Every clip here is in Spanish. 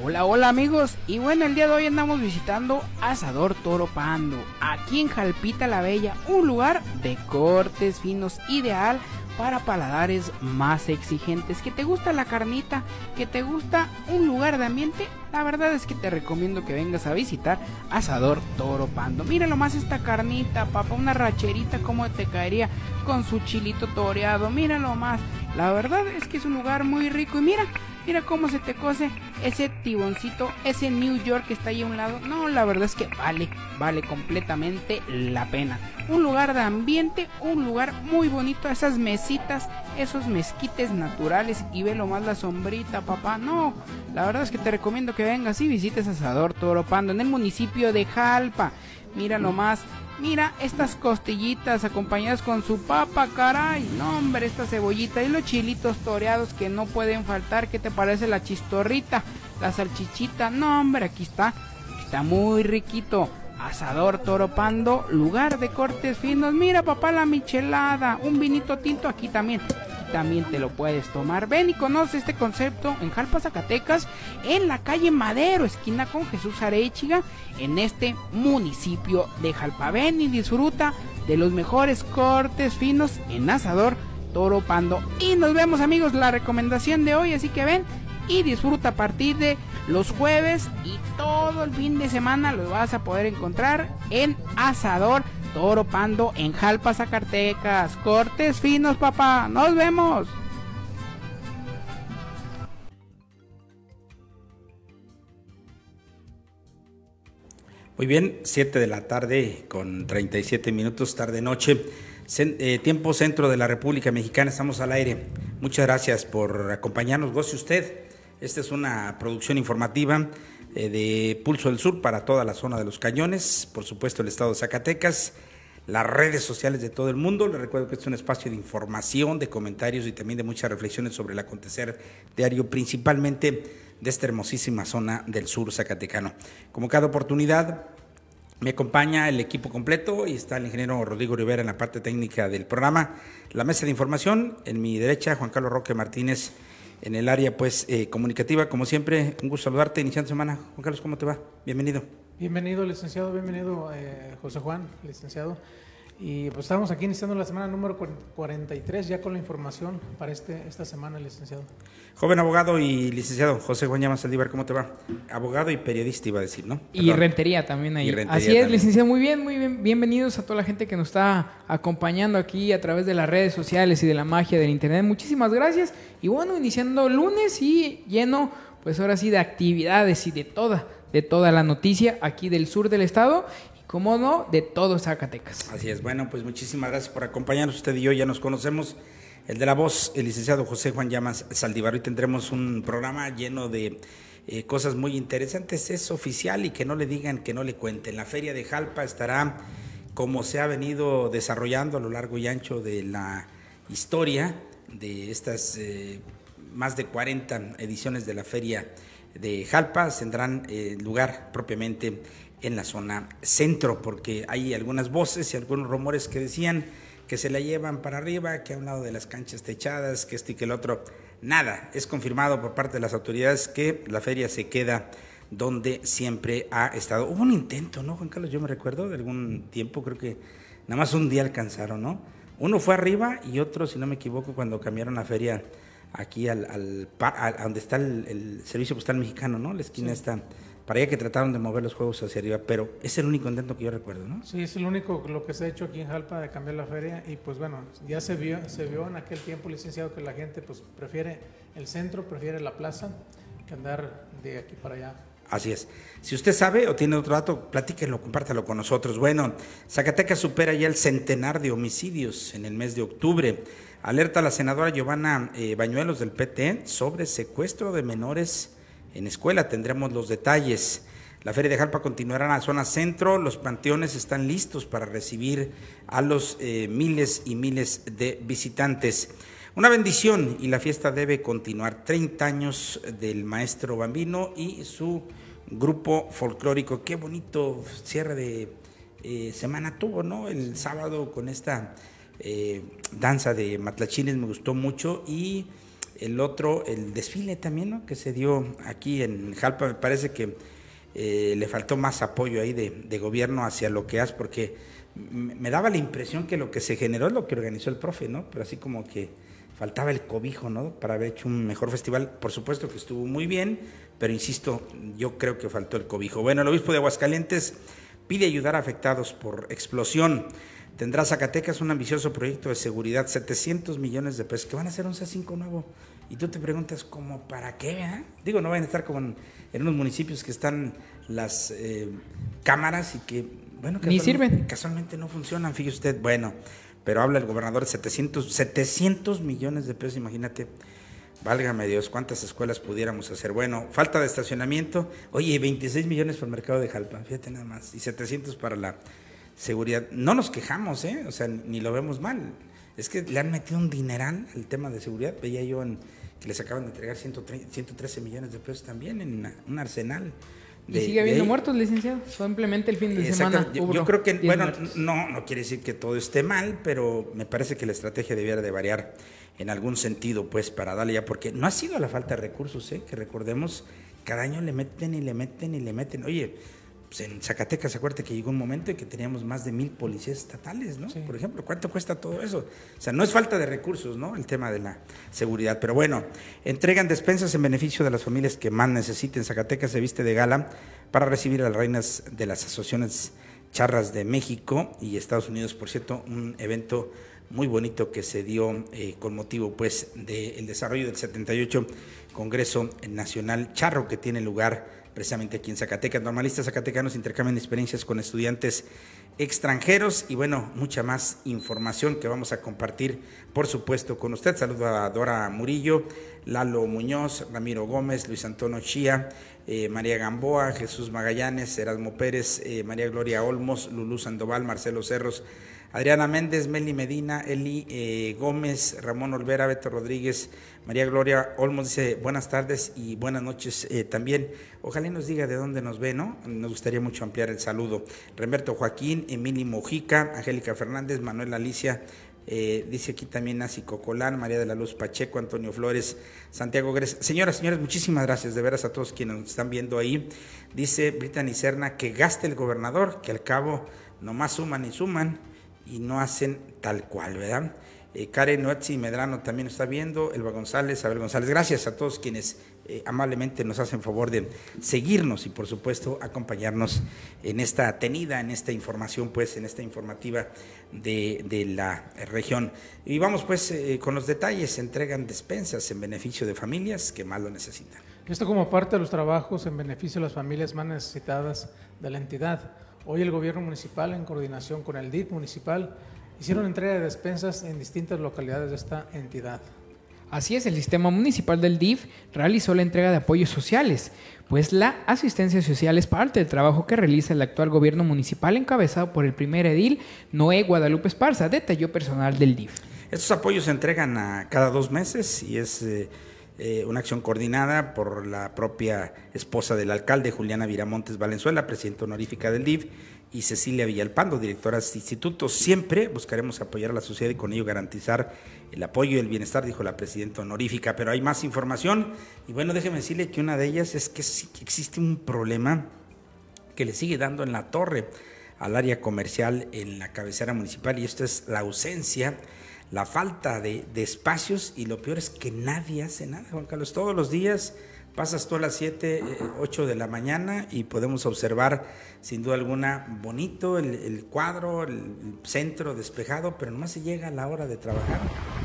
Hola, hola amigos. Y bueno, el día de hoy andamos visitando Asador Toro Pando, aquí en Jalpita la Bella, un lugar de cortes finos ideal para paladares más exigentes. Que te gusta la carnita, que te gusta un lugar de ambiente, la verdad es que te recomiendo que vengas a visitar Asador Toro Pando. Mira más esta carnita, papá, una racherita como te caería con su chilito toreado. Míralo más. La verdad es que es un lugar muy rico y mira, Mira cómo se te cose ese tiboncito, ese New York que está ahí a un lado. No, la verdad es que vale, vale completamente la pena. Un lugar de ambiente, un lugar muy bonito, esas mesitas, esos mezquites naturales y ve lo más la sombrita, papá. No, la verdad es que te recomiendo que vengas y visites Asador Toropando en el municipio de Jalpa. Mira nomás Mira estas costillitas acompañadas con su papa, caray. No, hombre, esta cebollita y los chilitos toreados que no pueden faltar. ¿Qué te parece la chistorrita? La salchichita. No, hombre, aquí está. Está muy riquito. Asador Toropando, lugar de cortes finos. Mira, papá, la michelada. Un vinito tinto aquí también también te lo puedes tomar. Ven y conoce este concepto en Jalpa, Zacatecas, en la calle Madero, esquina con Jesús Arechiga, en este municipio de Jalpa. Ven y disfruta de los mejores cortes finos en asador Toro Pando. Y nos vemos amigos, la recomendación de hoy, así que ven y disfruta a partir de los jueves y todo el fin de semana lo vas a poder encontrar en Asador Toro Pando en Jalpa, Zacatecas. Cortes finos, papá. Nos vemos. Muy bien, 7 de la tarde con 37 minutos, tarde-noche. Eh, tiempo centro de la República Mexicana, estamos al aire. Muchas gracias por acompañarnos. Goce usted. Esta es una producción informativa eh, de Pulso del Sur para toda la zona de los cañones, por supuesto el estado de Zacatecas, las redes sociales de todo el mundo. Les recuerdo que es un espacio de información, de comentarios y también de muchas reflexiones sobre el acontecer diario, principalmente de esta hermosísima zona del sur zacatecano. Como cada oportunidad, me acompaña el equipo completo y está el ingeniero Rodrigo Rivera en la parte técnica del programa, la mesa de información, en mi derecha Juan Carlos Roque Martínez en el área pues eh, comunicativa. Como siempre, un gusto saludarte iniciando semana. Juan Carlos, ¿cómo te va? Bienvenido. Bienvenido, licenciado. Bienvenido, eh, José Juan, licenciado. Y pues estamos aquí iniciando la semana número 43 ya con la información para este, esta semana, licenciado. Joven abogado y licenciado José Juan Llamas Saldívar, ¿cómo te va? Abogado y periodista iba a decir, ¿no? Y rentería también ahí. Así es, licenciado, muy bien, muy bien. Bienvenidos a toda la gente que nos está acompañando aquí a través de las redes sociales y de la magia del internet. Muchísimas gracias. Y bueno, iniciando lunes y lleno, pues ahora sí, de actividades y de toda, de toda la noticia aquí del sur del estado como no, de todo Zacatecas. Así es, bueno, pues muchísimas gracias por acompañarnos. Usted y yo ya nos conocemos. El de la voz, el licenciado José Juan Llamas Saldívar. Hoy tendremos un programa lleno de eh, cosas muy interesantes. Es oficial y que no le digan, que no le cuenten. La feria de Jalpa estará como se ha venido desarrollando a lo largo y ancho de la historia de estas eh, más de 40 ediciones de la feria de Jalpa. Tendrán eh, lugar propiamente en la zona centro, porque hay algunas voces y algunos rumores que decían que se la llevan para arriba, que a un lado de las canchas techadas, que este y que el otro. Nada, es confirmado por parte de las autoridades que la feria se queda donde siempre ha estado. Hubo un intento, ¿no, Juan Carlos? Yo me recuerdo de algún tiempo, creo que nada más un día alcanzaron, ¿no? Uno fue arriba y otro, si no me equivoco, cuando cambiaron la feria aquí al, al, a donde está el, Servicio Postal Mexicano, ¿no? La esquina está para allá que trataron de mover los juegos hacia arriba, pero es el único intento que yo recuerdo, ¿no? Sí, es el único lo que se ha hecho aquí en Jalpa de cambiar la feria y pues bueno, ya se vio, se vio en aquel tiempo, licenciado, que la gente pues prefiere el centro, prefiere la plaza que andar de aquí para allá. Así es. Si usted sabe o tiene otro dato, platíquenlo, compártalo con nosotros. Bueno, Zacatecas supera ya el centenar de homicidios en el mes de octubre. Alerta la senadora Giovanna eh, Bañuelos del PT sobre secuestro de menores en escuela. Tendremos los detalles. La Feria de Jalpa continuará en la zona centro. Los panteones están listos para recibir a los eh, miles y miles de visitantes. Una bendición y la fiesta debe continuar. 30 años del maestro Bambino y su grupo folclórico. Qué bonito cierre de eh, semana tuvo, ¿no? El sábado con esta eh, danza de matlachines me gustó mucho y El otro, el desfile también, ¿no? Que se dio aquí en Jalpa, me parece que eh, le faltó más apoyo ahí de, gobierno hacia lo que hace, porque me daba la impresión que lo que se generó es lo que organizó el profe, ¿no? Pero así como que faltaba el cobijo, ¿no? Para haber hecho un mejor festival. Por supuesto que estuvo muy bien, pero insisto, yo creo que faltó el cobijo. Bueno, el obispo de Aguascalientes pide ayudar a afectados por explosión. Tendrá Zacatecas un ambicioso proyecto de seguridad, 700 millones de pesos, que van a ser un C5 nuevo. Y tú te preguntas, ¿cómo para qué? Eh? Digo, no van a estar como en, unos municipios que están las eh, cámaras y que, bueno, Ni sirven. casualmente no funcionan, fíjese usted. Bueno, pero habla el gobernador de 700, 700 millones de pesos, imagínate. Válgame Dios, cuántas escuelas pudiéramos hacer. Bueno, falta de estacionamiento. Oye, 26 millones para el mercado de Jalpa, fíjate nada más. Y 700 para la seguridad. No nos quejamos, ¿eh? O sea, ni lo vemos mal. Es que le han metido un dineral al tema de seguridad. Veía yo en, que les acaban de entregar 113 millones de pesos también en un arsenal. ¿Y sigue habiendo muertos, licenciado? Simplemente el fin de semana. Yo, creo que, bueno, no, no quiere decir que todo esté mal, pero me parece que la estrategia debiera de variar en algún sentido, pues, para darle ya, porque no ha sido la falta de recursos, ¿eh? que recordemos, cada año le meten y le meten y le meten. Oye, pues en Zacatecas, acuérdate que llegó un momento en que teníamos más de mil policías estatales, ¿no? Por ejemplo, ¿cuánto cuesta todo eso? O sea, no es falta de recursos, ¿no? El tema de la seguridad. Pero bueno, entregan despensas en beneficio de las familias que más necesiten. Zacatecas se viste de gala para recibir a las reinas de las asociaciones charras de México y Estados Unidos, por cierto, un evento muy bonito que se dio eh, con motivo pues del desarrollo del 78 Congreso Nacional Charro que tiene lugar precisamente aquí en Zacatecas. Normalistas zacatecanos intercambian experiencias con estudiantes extranjeros y bueno, mucha más información que vamos a compartir, por supuesto, con usted. Saludo a Dora Murillo, Lalo Muñoz, Ramiro Gómez, Luis Antonio Chía, eh, María Gamboa, Jesús Magallanes, Erasmo Pérez, eh, María Gloria Olmos, Lulú Sandoval, Marcelo Cerros, Adriana Méndez, Meli Medina, Eli eh, Gómez, Ramón Olvera, Beto Rodríguez, María Gloria Olmos dice buenas tardes y buenas noches eh, también. Ojalá nos diga de dónde nos ve, ¿no? Nos gustaría mucho ampliar el saludo. Remberto Joaquín, Emily Mojica, Angélica Fernández, Manuel Alicia, eh, dice aquí también Nancy Cocolán, María de la Luz Pacheco, Antonio Flores, Santiago Gres. Señoras, señores, muchísimas gracias de veras a todos quienes nos están viendo ahí. Dice Brittany Serna que gaste el gobernador, que al cabo nomás suman y suman y no hacen tal cual, ¿verdad? Eh, Karen Noetzi Medrano también está viendo, Elba González, Abel González. Gracias a todos quienes eh, amablemente nos hacen favor de seguirnos y por supuesto acompañarnos en esta tenida, en esta información, pues en esta informativa de, la región. Y vamos pues eh, con los detalles, se entregan despensas en beneficio de familias que más lo necesitan. Esto como parte de los trabajos en beneficio de las familias más necesitadas de la entidad. Hoy el gobierno municipal, en coordinación con el DIF municipal, hicieron entrega de despensas en distintas localidades de esta entidad. Así es, el sistema municipal del DIF realizó la entrega de apoyos sociales, pues la asistencia social es parte del trabajo que realiza el actual gobierno municipal encabezado por el primer edil Noé Guadalupe Esparza, detalló personal del DIF. Estos apoyos se entregan a cada dos meses y es eh, eh, una acción coordinada por la propia esposa del alcalde, Juliana Viramontes Valenzuela, presidenta honorífica del DIF, y Cecilia Villalpando, directora de este instituto. Siempre buscaremos apoyar a la sociedad y con ello garantizar el apoyo y el bienestar, dijo la presidenta honorífica. Pero hay más información y bueno, déjeme decirle que una de ellas es que existe un problema que le sigue dando en la torre al área comercial en la cabecera municipal y esto es la ausencia la falta de, espacios y lo peor es que nadie hace nada, Juan Carlos. Todos los días pasas tú a las 7, 8 eh, de la mañana y podemos observar sin duda alguna bonito el, cuadro, el, centro despejado, pero nomás se llega a la hora de trabajar,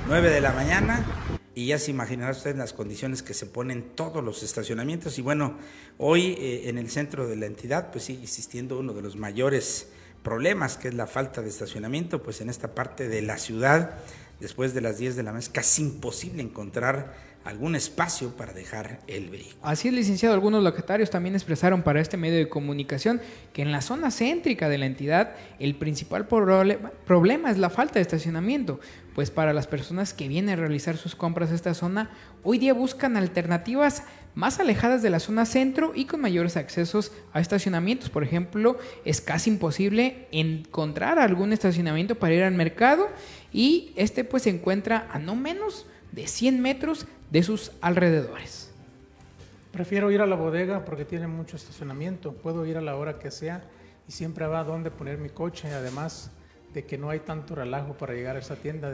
9 de la mañana y ya se imaginará usted las condiciones que se ponen todos los estacionamientos. Y bueno, hoy eh, en el centro de la entidad pues sigue existiendo uno de los mayores problemas, que es la falta de estacionamiento, pues en esta parte de la ciudad, después de las 10 de la noche, es casi imposible encontrar algún espacio para dejar el vehículo. Así es, licenciado. Algunos locatarios también expresaron para este medio de comunicación que en la zona céntrica de la entidad el principal problema es la falta de estacionamiento, pues para las personas que vienen a realizar sus compras a esta zona, hoy día buscan alternativas más alejadas de la zona centro y con mayores accesos a estacionamientos. Por ejemplo, es casi imposible encontrar algún estacionamiento para ir al mercado y este pues se encuentra a no menos de 100 metros de sus alrededores. Prefiero ir a la bodega porque tiene mucho estacionamiento. Puedo ir a la hora que sea y siempre va a dónde poner mi coche. Además de que no hay tanto relajo para llegar a esta tienda,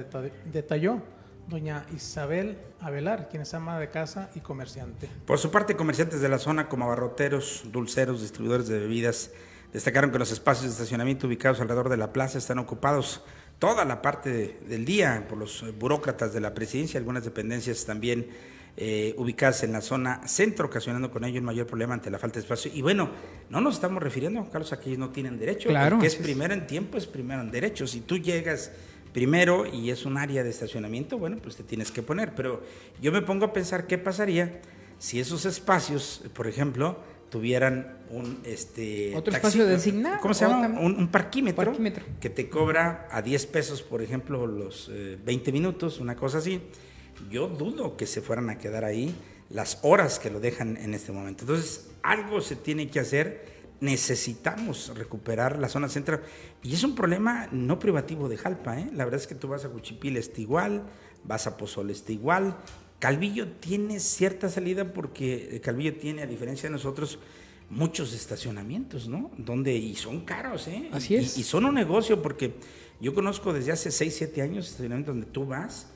detalló doña Isabel Avelar, quien es ama de casa y comerciante. Por su parte, comerciantes de la zona como abarroteros, dulceros, distribuidores de bebidas, destacaron que los espacios de estacionamiento ubicados alrededor de la plaza están ocupados toda la parte del día por los burócratas de la presidencia, algunas dependencias también eh, ubicadas en la zona centro, ocasionando con ello un mayor problema ante la falta de espacio. Y bueno, no nos estamos refiriendo, Carlos, a que ellos no tienen derecho. Claro. que es primero en tiempo es primero en derecho. Si tú llegas primero y es un área de estacionamiento, bueno, pues te tienes que poner. Pero yo me pongo a pensar qué pasaría si esos espacios, por ejemplo, tuvieran un este otro espacio designado ¿cómo se llama? Un, parquímetro, parquímetro, que te cobra a 10 pesos por ejemplo los 20 eh, minutos una cosa así yo dudo que se fueran a quedar ahí las horas que lo dejan en este momento entonces algo se tiene que hacer necesitamos recuperar la zona central. Y es un problema no privativo de Jalpa, ¿eh? La verdad es que tú vas a Cuchipil, está igual, vas a Pozol, está igual. Calvillo tiene cierta salida porque Calvillo tiene, a diferencia de nosotros, muchos estacionamientos, ¿no? Donde, y son caros, ¿eh? Así es. Y, y son un negocio porque yo conozco desde hace 6, 7 años estacionamientos donde tú vas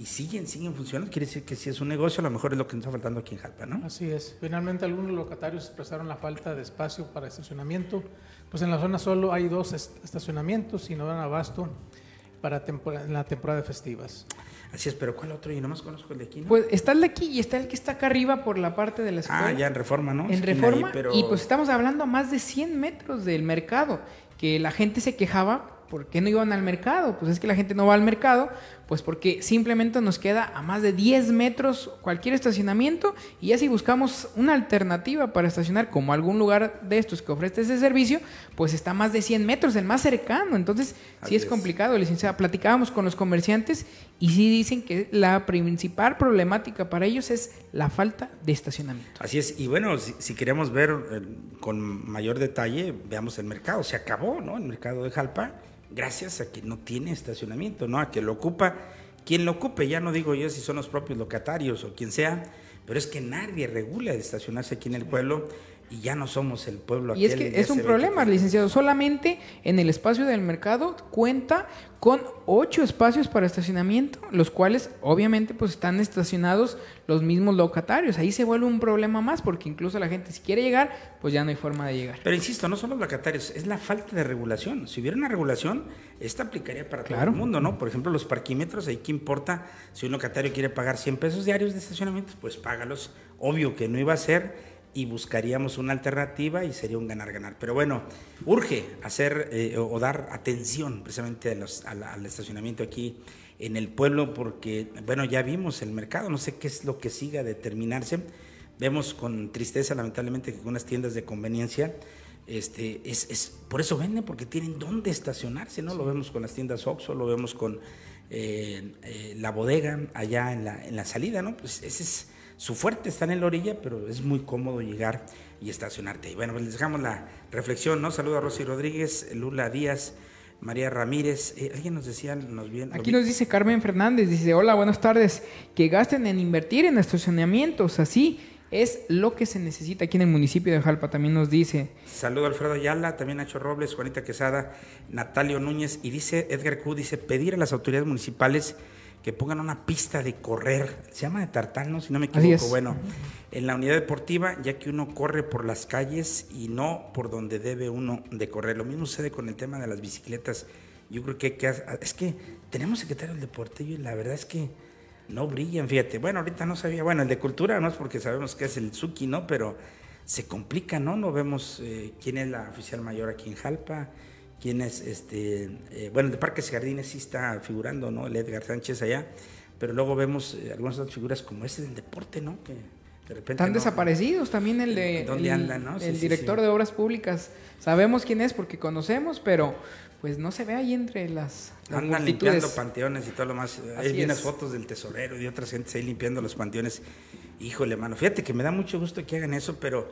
y siguen, siguen funcionando, quiere decir que si es un negocio, a lo mejor es lo que nos está faltando aquí en Jalpa, ¿no? Así es. Finalmente, algunos locatarios expresaron la falta de espacio para estacionamiento. Pues en la zona solo hay dos estacionamientos y no dan abasto para en la temporada de festivas. Así es, pero ¿cuál otro? Yo nomás conozco el de aquí, ¿no? Pues está el de aquí y está el que está acá arriba por la parte de la escuela. Ah, ya en Reforma, ¿no? En Reforma. Y pues estamos hablando a más de 100 metros del mercado, que la gente se quejaba ¿por qué no iban al mercado? Pues es que la gente no va al mercado, pues porque simplemente nos queda a más de 10 metros cualquier estacionamiento y ya si buscamos una alternativa para estacionar como algún lugar de estos que ofrece ese servicio, pues está a más de 100 metros, el más cercano. Entonces, sí es, complicado, licenciada. Platicábamos con los comerciantes y sí dicen que la principal problemática para ellos es la falta de estacionamiento. Así es, y bueno, si, queremos ver eh, con mayor detalle, veamos el mercado. Se acabó, ¿no? El mercado de Jalpa gracias a que no tiene estacionamiento, ¿no? A que lo ocupa quien lo ocupe, ya no digo yo si son los propios locatarios o quien sea, pero es que nadie regula de estacionarse aquí en el pueblo y ya no somos el pueblo. Y es que es un problema, licenciado. Solamente en el espacio del mercado cuenta con ocho espacios para estacionamiento, los cuales obviamente pues están estacionados los mismos locatarios. Ahí se vuelve un problema más porque incluso la gente si quiere llegar, pues ya no hay forma de llegar. Pero insisto, no son los locatarios, es la falta de regulación. Si hubiera una regulación, esta aplicaría para todo el mundo, ¿no? Por ejemplo, los parquímetros, ahí qué importa si un locatario quiere pagar 100 pesos diarios de estacionamiento, pues págalos. Obvio que no iba a ser y buscaríamos una alternativa y sería un ganar-ganar. Pero bueno, urge hacer eh, o dar atención precisamente al, estacionamiento aquí en el pueblo porque, bueno, ya vimos el mercado, no sé qué es lo que siga a determinarse. Vemos con tristeza, lamentablemente, que algunas tiendas de conveniencia, este, es, es, por eso venden, porque tienen dónde estacionarse, ¿no? Lo vemos con las tiendas Oxxo, lo vemos con eh, eh, la bodega allá en la, en la salida, ¿no? Pues ese es su fuerte está en la orilla, pero es muy cómodo llegar y estacionarte. Y bueno, pues les dejamos la reflexión, ¿no? Saludo a Rosy Rodríguez, Lula Díaz, María Ramírez. Eh, alguien nos decía, nos viene. Aquí nos dice Carmen Fernández, dice, hola, buenas tardes, que gasten en invertir en estacionamientos, así es lo que se necesita aquí en el municipio de Jalpa, también nos dice. Saludo a Alfredo Ayala, también Nacho Robles, Juanita Quesada, Natalio Núñez, y dice Edgar Q, dice, pedir a las autoridades municipales que pongan una pista de correr, se llama de tartano, si no me equivoco, bueno, en la unidad deportiva, ya que uno corre por las calles y no por donde debe uno de correr. Lo mismo sucede con el tema de las bicicletas. Yo creo que, que es que tenemos secretario del deporte y la verdad es que no brillan, fíjate. Bueno, ahorita no sabía, bueno, el de cultura no es porque sabemos que es el Suki, ¿no? Pero se complica, ¿no? No vemos eh, quién es la oficial mayor aquí en Jalpa quién es, este, eh, bueno, de Parques y Jardines sí está figurando, ¿no? El Edgar Sánchez allá, pero luego vemos eh, algunas otras figuras como ese del deporte, ¿no? Que de repente Están desaparecidos también el de... ¿Dónde el, andan, no? el director de Obras Públicas. Sabemos quién es porque conocemos, pero pues no se ve ahí entre las... Andan limpiando panteones y todo lo más. Hay vienes fotos del tesorero y de otras gentes ahí limpiando los panteones. Híjole, mano, fíjate que me da mucho gusto que hagan eso, pero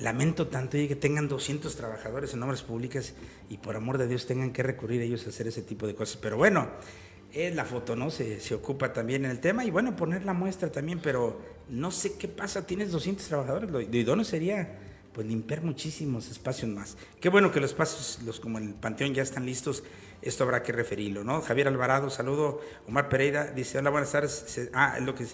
lamento tanto que tengan 200 trabajadores en obras públicas y por amor de Dios tengan que recurrir ellos a hacer ese tipo de cosas. Pero bueno, la foto, ¿no? Se, se, ocupa también en el tema y bueno, poner la muestra también, pero no sé qué pasa, tienes 200 trabajadores, lo idóneo sería pues limpiar muchísimos espacios más. Qué bueno que los espacios, los como el Panteón ya están listos, esto habrá que referirlo, ¿no? Javier Alvarado, saludo. Omar Pereira dice, hola, buenas tardes. Ah, es lo que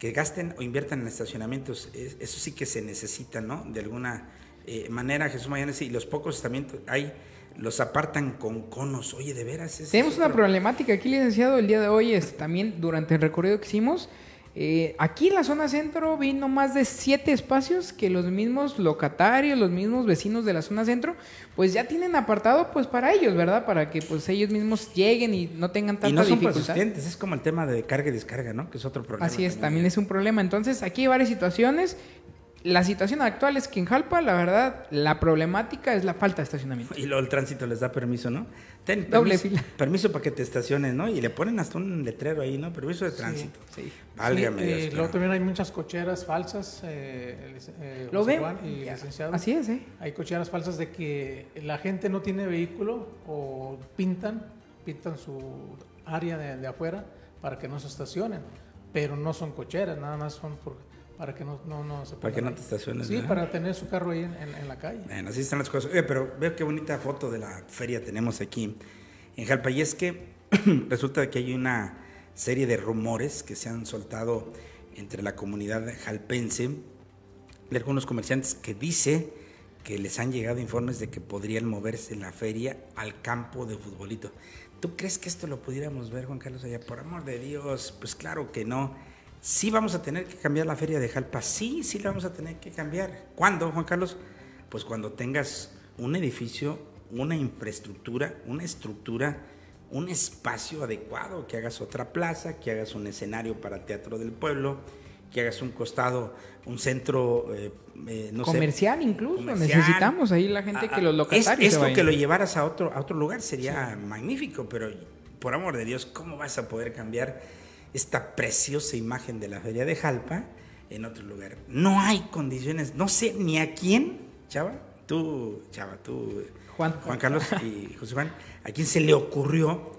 que gasten o inviertan en estacionamientos, eso sí que se necesita, ¿no? De alguna eh, manera, Jesús Mayanes, y los pocos también hay los apartan con conos. Oye, de veras. Tenemos una problemática aquí, licenciado, el día de hoy es también durante el recorrido que hicimos. Eh, aquí en la zona centro vino más de siete espacios que los mismos locatarios, los mismos vecinos de la zona centro, pues ya tienen apartado pues para ellos, ¿verdad? Para que pues ellos mismos lleguen y no tengan tanta y no son dificultad. es como el tema de carga y descarga, ¿no? Que es otro problema. Así es, también es un problema. Entonces aquí hay varias situaciones la situación actual es que en Jalpa, la verdad, la problemática es la falta de estacionamiento. Y luego el tránsito les da permiso, ¿no? Ten, Doble permiso, fila. Permiso para que te estaciones, ¿no? Y le ponen hasta un letrero ahí, ¿no? Permiso de tránsito. Sí. sí. Válgame sí, eh, luego también hay muchas cocheras falsas. Eh, eh, Lo veo. Y licenciado. Así es, ¿eh? Hay cocheras falsas de que la gente no tiene vehículo o pintan, pintan su área de, de afuera para que no se estacionen. Pero no son cocheras, nada más son por para que no, no, no se Para que no te estaciones. Sí, para tener su carro ahí en, en, la calle. Bueno, así están las cosas. Oye, pero veo qué bonita foto de la feria tenemos aquí en Jalpa. Y es que resulta que hay una serie de rumores que se han soltado entre la comunidad jalpense de algunos comerciantes que dice que les han llegado informes de que podrían moverse la feria al campo de futbolito. ¿Tú crees que esto lo pudiéramos ver, Juan Carlos, allá? Por amor de Dios, pues claro que no. Sí vamos a tener que cambiar la feria de Jalpa, sí, sí la vamos a tener que cambiar. ¿Cuándo, Juan Carlos? Pues cuando tengas un edificio, una infraestructura, una estructura, un espacio adecuado, que hagas otra plaza, que hagas un escenario para teatro del pueblo, que hagas un costado, un centro, eh, eh, no comercial incluso, comercial. necesitamos ahí la gente que los locatarios. esto que lo llevaras a otro, a otro lugar sería sí. magnífico, pero por amor de Dios, ¿cómo vas a poder cambiar? Esta preciosa imagen de la feria de Jalpa en otro lugar. No hay condiciones, no sé ni a quién, Chava, tú, Chava, tú, Juan, Juan Carlos y José Juan, a quién se le ocurrió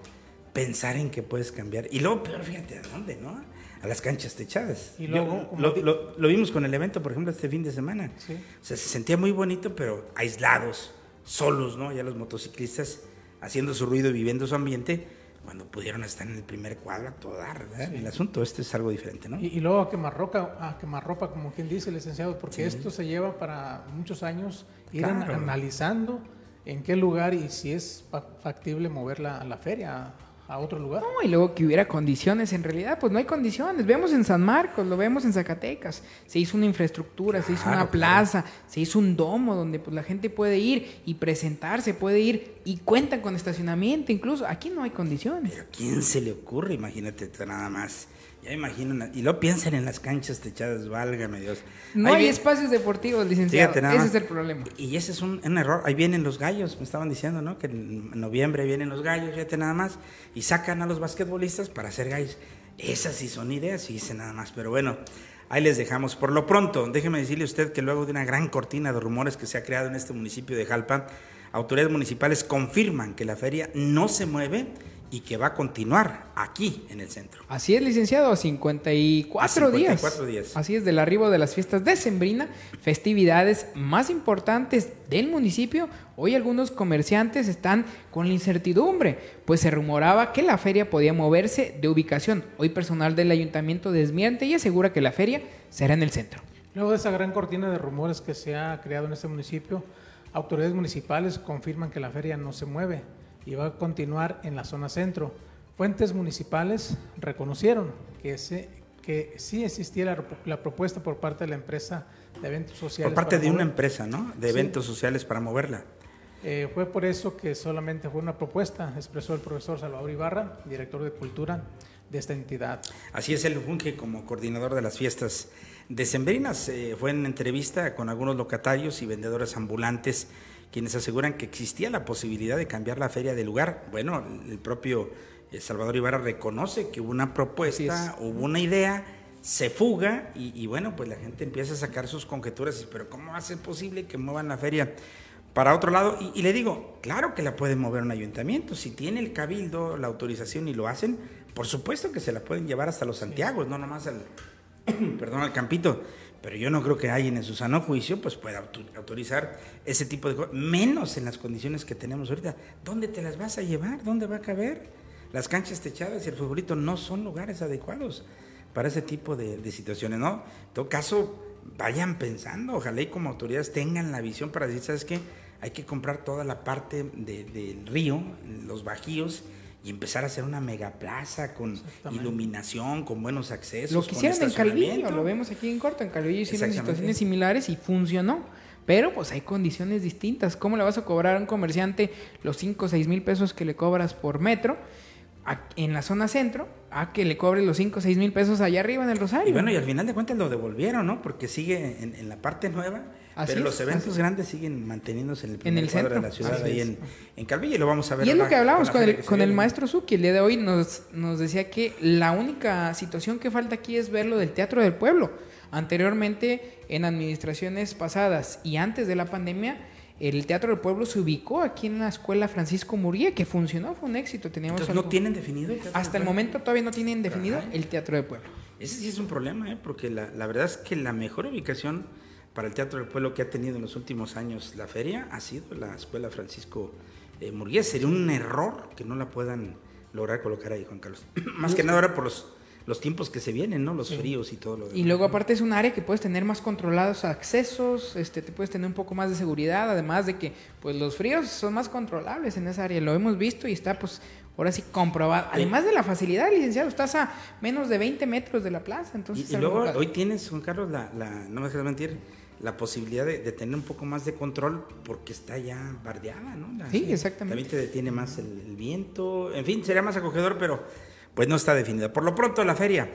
pensar en que puedes cambiar. Y luego, peor, fíjate, ¿a dónde, no? A las canchas techadas. Y luego, Yo, lo, lo, lo, vimos con el evento, por ejemplo, este fin de semana. Sí. O sea, se sentía muy bonito, pero aislados, solos, ¿no? Ya los motociclistas haciendo su ruido y viviendo su ambiente cuando pudieron estar en el primer cuadro a todo dar, ¿verdad? Sí. El asunto este es algo diferente, ¿no? Y, y, luego a quemar, roca, a quemar ropa, como quien dice, licenciado, porque sí. esto se lleva para muchos años ir claro. analizando en qué lugar y si es factible moverla a la feria, a otro lugar. No, y luego que hubiera condiciones, en realidad, pues no hay condiciones. Vemos en San Marcos, lo vemos en Zacatecas. Se hizo una infraestructura, claro, se hizo una plaza, claro. se hizo un domo donde pues, la gente puede ir y presentarse, puede ir y cuentan con estacionamiento incluso. Aquí no hay condiciones. Pero ¿quién se le ocurre? Imagínate nada más. Ya imagino, y lo piensan en las canchas techadas, válgame Dios. No Ahí hay viene, espacios deportivos, licenciado. Ese es el problema. Y ese es un, un, error. Ahí vienen los gallos, me estaban diciendo, ¿no? Que en noviembre vienen los gallos, fíjate nada más, y sacan a los basquetbolistas para hacer gallos. Esas sí son ideas, y hice nada más. Pero bueno, ahí les dejamos. Por lo pronto, déjeme decirle a usted que luego de una gran cortina de rumores que se ha creado en este municipio de Jalpa, autoridades municipales confirman que la feria no se mueve y que va a continuar aquí en el centro. Así es, licenciado, a 54, a 54 días. días. Así es, del arribo de las fiestas de Sembrina, festividades más importantes del municipio. Hoy algunos comerciantes están con la incertidumbre, pues se rumoraba que la feria podía moverse de ubicación. Hoy personal del ayuntamiento desmiente y asegura que la feria será en el centro. Luego de esa gran cortina de rumores que se ha creado en este municipio, autoridades municipales confirman que la feria no se mueve y va a continuar en la zona centro. Fuentes municipales reconocieron que, se, que sí existía la, la, propuesta por parte de la empresa de eventos sociales. Por parte de mover. una empresa, ¿no? De eventos sí. sociales para moverla. Eh, fue por eso que solamente fue una propuesta, expresó el profesor Salvador Ibarra, director de Cultura de esta entidad. Así es, él funge como coordinador de las fiestas decembrinas. Eh, fue en entrevista con algunos locatarios y vendedores ambulantes quienes aseguran que existía la posibilidad de cambiar la feria de lugar. Bueno, el propio eh, Salvador Ibarra reconoce que hubo una propuesta, hubo una idea, se fuga y, y, bueno, pues la gente empieza a sacar sus conjeturas, pero ¿cómo va a ser posible que muevan la feria para otro lado? Y, y le digo, claro que la puede mover un ayuntamiento, si tiene el cabildo, la autorización y lo hacen, Por supuesto que se la pueden llevar hasta los Santiagos, no nomás al, perdón, al Campito. Pero yo no creo que alguien en su sano juicio pues pueda autorizar ese tipo de cosas, menos en las condiciones que tenemos ahorita. ¿Dónde te las vas a llevar? ¿Dónde va a caber? Las canchas techadas y el futbolito no son lugares adecuados para ese tipo de, situaciones, ¿no? En todo caso, vayan pensando, ojalá y como autoridades tengan la visión para decir, ¿sabes qué? Hay que comprar toda la parte del río, los bajíos, y empezar a hacer una megaplaza con iluminación, con buenos accesos. Lo que hicieron en Calvillo, lo vemos aquí en corto, en Calvillo hicieron situaciones similares y funcionó. Pero pues hay condiciones distintas. ¿Cómo le vas a cobrar a un comerciante los 5 o 6 mil pesos que le cobras por metro en la zona centro a que le cobre los 5 o 6 mil pesos allá arriba en el Rosario? Y bueno, y al final de cuentas lo devolvieron, ¿no? Porque sigue en la parte nueva pero los eventos grandes siguen manteniéndose en el primer cuadro de la ciudad, ahí en, en, Calvillo, y lo vamos a ver. Y es lo que hablábamos con, el, con el maestro Zuki el día de hoy, nos, nos decía que la única situación que falta aquí es ver lo del Teatro del Pueblo. Anteriormente, en administraciones pasadas y antes de la pandemia, el Teatro del Pueblo se ubicó aquí en la escuela Francisco Muría, que funcionó, fue un éxito. Teníamos Entonces, ¿no tienen definido? Hasta el momento todavía no tienen definido el Teatro del Pueblo. Ese sí es un problema, ¿eh? porque la, la verdad es que la mejor ubicación para el Teatro del Pueblo que ha tenido en los últimos años la feria ha sido la Escuela Francisco eh, Sería un error que no la puedan lograr colocar ahí, Juan Carlos. Más que nada ahora por los, los tiempos que se vienen, ¿no? Los fríos y todo lo demás. Y luego aparte es un área que puedes tener más controlados accesos, este, te puedes tener un poco más de seguridad, además de que pues los fríos son más controlables en esa área. Lo hemos visto y está pues ahora sí comprobado. Además de la facilidad, licenciado, estás a menos de 20 metros de la plaza. Entonces y, luego hoy tienes, Juan Carlos, la, la no me dejes mentir, la posibilidad de, tener un poco más de control porque está ya bardeada, ¿no? sí, exactamente. También te detiene más el, viento, en fin, sería más acogedor, pero pues no está definida. Por lo pronto la feria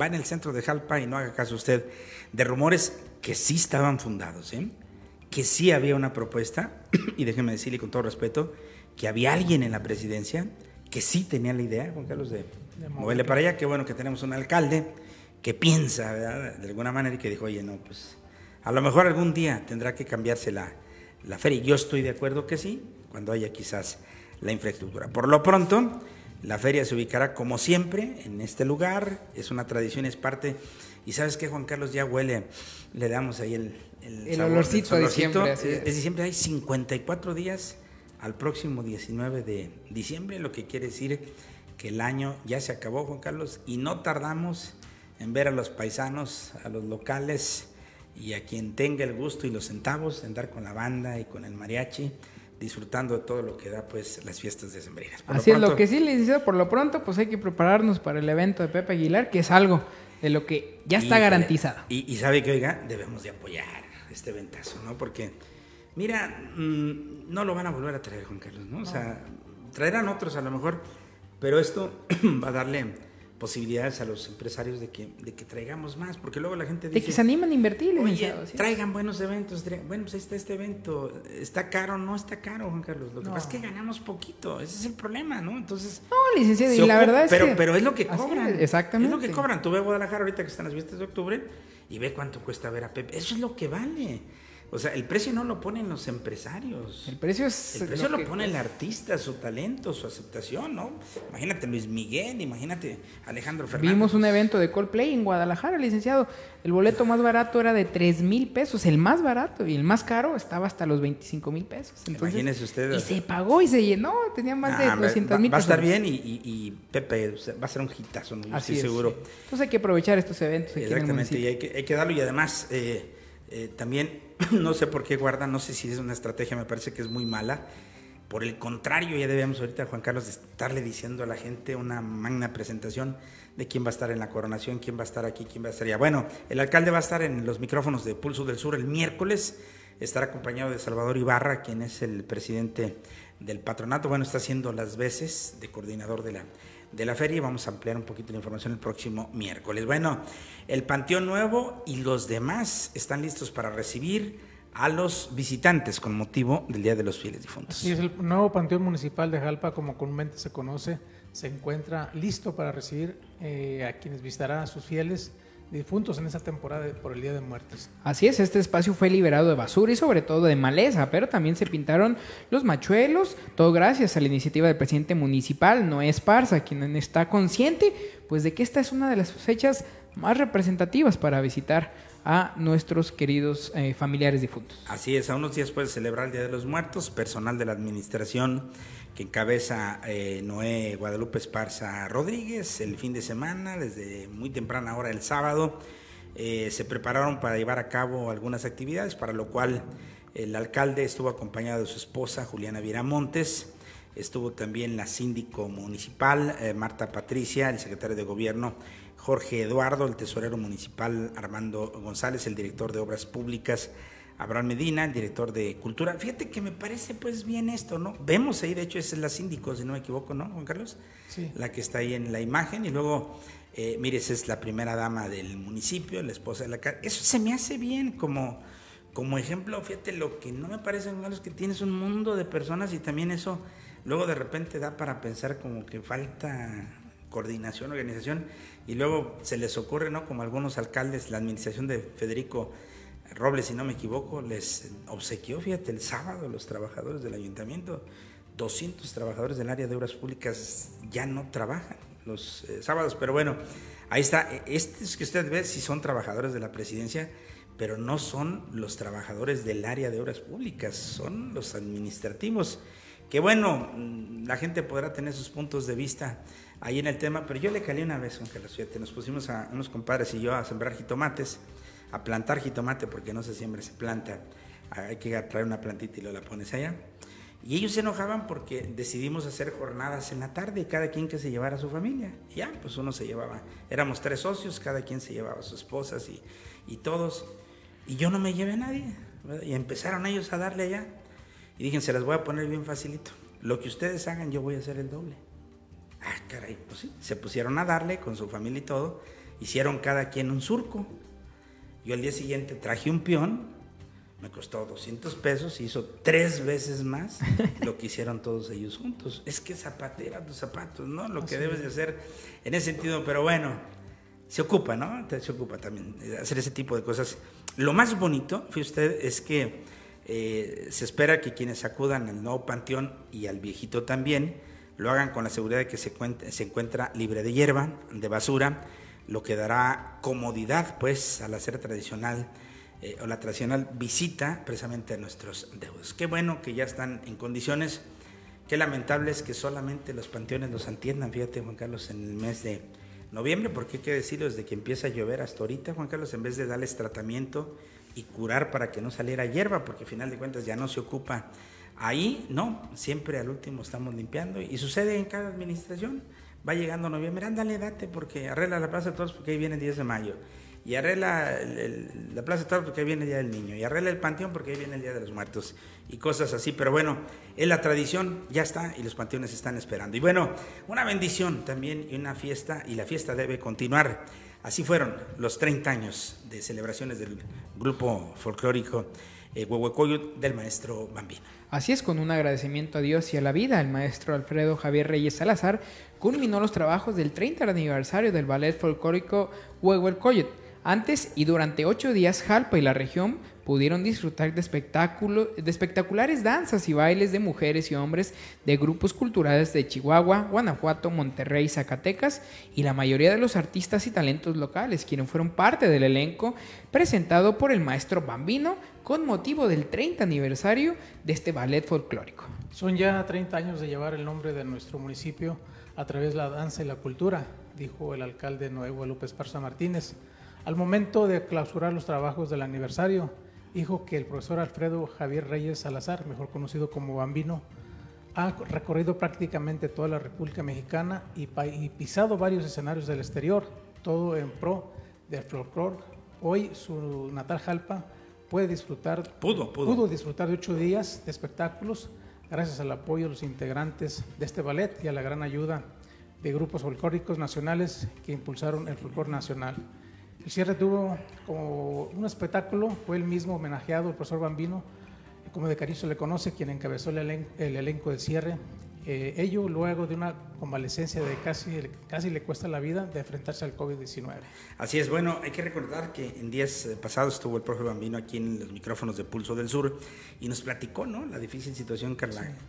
va en el centro de Jalpa y no haga caso usted de rumores que sí estaban fundados, ¿eh? que sí había una propuesta, y déjeme decirle con todo respeto, que había alguien en la presidencia que sí tenía la idea, Juan Carlos, de, moverle para allá, qué bueno que tenemos un alcalde que piensa, de alguna manera, y que dijo, oye, no, pues a lo mejor algún día tendrá que cambiarse la, la feria. Yo estoy de acuerdo que sí, cuando haya quizás la infraestructura. Por lo pronto, la feria se ubicará como siempre en este lugar. Es una tradición, es parte. Y sabes qué, Juan Carlos, ya huele, le damos ahí el, el, olorcito, de diciembre. es. diciembre, hay 54 días al próximo 19 de diciembre, lo que quiere decir que el año ya se acabó, Juan Carlos, y no tardamos en ver a los paisanos, a los locales, y a quien tenga el gusto y los centavos de andar con la banda y con el mariachi disfrutando de todo lo que da pues las fiestas de Sembrinas. Así es, lo que sí, licenciado, por lo pronto pues hay que prepararnos para el evento de Pepe Aguilar, que es algo de lo que ya está garantizado. Y, sabe que, oiga, debemos de apoyar este eventazo, ¿no? Porque, mira, mm, no lo van a volver a traer, Juan Carlos, ¿no? O sea, traerán otros a lo mejor, pero esto va a darle posibilidades a los empresarios de que, de que traigamos más, porque luego la gente dice... De que se animan a invertir. Oye, traigan buenos eventos. Bueno, pues ahí está este evento. ¿Está caro? No está caro, Juan Carlos. Lo que pasa es que ganamos poquito. Ese es el problema, ¿no? Entonces... No, licenciado, y la verdad es pero, que... Pero es lo que cobran. exactamente. Es lo que cobran. Tú ve a Guadalajara ahorita que están las fiestas de octubre y ve cuánto cuesta ver a Pepe. Eso es lo que vale. O sea, el precio no lo ponen los empresarios. El precio es. El precio lo, pone el artista, su talento, su aceptación, ¿no? Imagínate Luis Miguel, imagínate Alejandro Fernández. Vimos un evento de Coldplay en Guadalajara, licenciado. El boleto más barato era de 3 mil pesos, el más barato, y el más caro estaba hasta los 25 mil pesos. Imagínese usted. Y se pagó y se llenó, tenía más de 200 mil pesos. Va a estar bien y, Pepe va a ser un hitazo, ¿no? Así estoy seguro. Entonces hay que aprovechar estos eventos. Exactamente, y hay que, hay que darlo y además eh, eh, también no sé por qué guarda, no sé si es una estrategia, me parece que es muy mala. Por el contrario, ya debemos ahorita, Juan Carlos, estarle diciendo a la gente una magna presentación de quién va a estar en la coronación, quién va a estar aquí, quién va a estar allá. Bueno, el alcalde va a estar en los micrófonos de Pulso del Sur el miércoles, estará acompañado de Salvador Ibarra, quien es el presidente del patronato. Bueno, está haciendo las veces de coordinador de la de la feria y vamos a ampliar un poquito la información el próximo miércoles. Bueno, el Panteón Nuevo y los demás están listos para recibir a los visitantes con motivo del Día de los Fieles Difuntos. Sí, es el nuevo Panteón Municipal de Jalpa, como comúnmente se conoce, se encuentra listo para recibir eh, a quienes visitarán a sus fieles difuntos en esa temporada por el Día de Muertes. Así es, este espacio fue liberado de basura y sobre todo de maleza, pero también se pintaron los machuelos, todo gracias a la iniciativa del presidente municipal, Noé Esparza, quien está consciente pues de que esta es una de las fechas más representativas para visitar a nuestros queridos eh, familiares difuntos. Así es, a unos días puede celebrar el Día de los Muertos, personal de la administración que encabeza eh, Noé Guadalupe Esparza Rodríguez el fin de semana, desde muy temprana hora el sábado, eh, se prepararon para llevar a cabo algunas actividades, para lo cual el alcalde estuvo acompañado de su esposa Juliana Viramontes, estuvo también la síndico municipal Marta Patricia, el secretario de gobierno Jorge Eduardo, el tesorero municipal Armando González, el director de Obras Públicas Abraham Medina, el director de Cultura. Fíjate que me parece pues bien esto, ¿no? Vemos ahí, de hecho, esa es la síndico, si no me equivoco, ¿no, Juan Carlos? Sí. La que está ahí en la imagen. Y luego, eh, mire, esa es la primera dama del municipio, la esposa de la casa. Eso se me hace bien como, como ejemplo. Fíjate, lo que no me parece, Juan Carlos, que tienes un mundo de personas y también eso luego de repente da para pensar como que falta coordinación, organización, y luego se les ocurre, ¿no? Como algunos alcaldes, la administración de Federico Robles, si no me equivoco, les obsequió, fíjate, el sábado los trabajadores del ayuntamiento, 200 trabajadores del área de obras públicas ya no trabajan los eh, sábados, pero bueno, ahí está, estos que usted ve si son trabajadores de la presidencia, pero no son los trabajadores del área de obras públicas, son los administrativos, que bueno, mm, la gente podrá tener sus puntos de vista ahí en el tema, pero yo le calé una vez, aunque las siete, nos pusimos a unos compadres y yo a sembrar jitomates, a plantar jitomate, porque no se siembra, se planta, hay que traer una plantita y lo la pones allá. Y ellos se enojaban porque decidimos hacer jornadas en la tarde, cada quien que se llevara a su familia. Ya, pues uno se llevaba, éramos tres socios, cada quien se llevaba a sus esposas y, y todos. Y yo no me llevé a nadie. Y empezaron ellos a darle allá. Y dije, se las voy a poner bien facilito. Lo que ustedes hagan, yo voy a hacer el doble. Ah, caray, pues sí. Se pusieron a darle con su familia y todo. Hicieron cada quien un surco. Yo al día siguiente traje un peón. Me costó 200 pesos y hizo tres veces más lo que hicieron todos ellos juntos. Es que zapatera tus zapatos, ¿no? Lo que debes de hacer en ese sentido. Pero bueno, se ocupa, ¿no? Se ocupa también de hacer ese tipo de cosas. Lo más bonito, fíjate usted, es que eh, se espera que quienes acudan al nuevo panteón y al viejito también, lo hagan con la seguridad de que se, se encuentra libre de hierba, de basura, lo que dará comodidad pues al hacer tradicional eh, o la tradicional visita precisamente a nuestros deudos. Qué bueno que ya están en condiciones, qué lamentable es que solamente los panteones los entiendan, fíjate Juan Carlos, en el mes de noviembre, porque hay que decirlo desde que empieza a llover hasta ahorita, Juan Carlos, en vez de darles tratamiento y curar para que no saliera hierba, porque al final de cuentas ya no se ocupa Ahí no, siempre al último estamos limpiando y sucede en cada administración. Va llegando noviembre, ándale, date porque arregla la Plaza de Toros porque ahí viene el 10 de mayo. Y arregla la Plaza de Toros porque ahí viene el Día del Niño. Y arregla el Panteón porque ahí viene el Día de los Muertos. Y cosas así. Pero bueno, es la tradición, ya está y los panteones están esperando. Y bueno, una bendición también y una fiesta. Y la fiesta debe continuar. Así fueron los 30 años de celebraciones del grupo folclórico eh, del maestro Bambino. Así es, con un agradecimiento a Dios y a la vida, el maestro Alfredo Javier Reyes Salazar culminó los trabajos del 30 aniversario del ballet folclórico Huehuecoyot. Antes y durante ocho días, Jalpa y la región pudieron disfrutar de, de espectaculares danzas y bailes de mujeres y hombres de grupos culturales de Chihuahua, Guanajuato, Monterrey, Zacatecas y la mayoría de los artistas y talentos locales, quienes fueron parte del elenco presentado por el maestro Bambino con motivo del 30 aniversario de este ballet folclórico. Son ya 30 años de llevar el nombre de nuestro municipio a través de la danza y la cultura, dijo el alcalde Noé Guadalupe Esparza Martínez. Al momento de clausurar los trabajos del aniversario, dijo que el profesor Alfredo Javier Reyes Salazar, mejor conocido como Bambino, ha recorrido prácticamente toda la República Mexicana y, pisado varios escenarios del exterior, todo en pro del folclore. Hoy su natal Jalpa puede disfrutar, pudo, pudo. pudo disfrutar de ocho días de espectáculos gracias al apoyo de los integrantes de este ballet y a la gran ayuda de grupos folclóricos nacionales que impulsaron el folclore nacional. El cierre tuvo como un espectáculo, fue el mismo homenajeado, el profesor Bambino, como de cariño se le conoce, quien encabezó el, elenco del cierre Eh, ello luego de una convalecencia de casi, casi le cuesta la vida de enfrentarse al COVID-19. Así es, bueno, hay que recordar que en días eh, pasados estuvo el profe Bambino aquí en los micrófonos de Pulso del Sur y nos platicó, ¿no? La difícil situación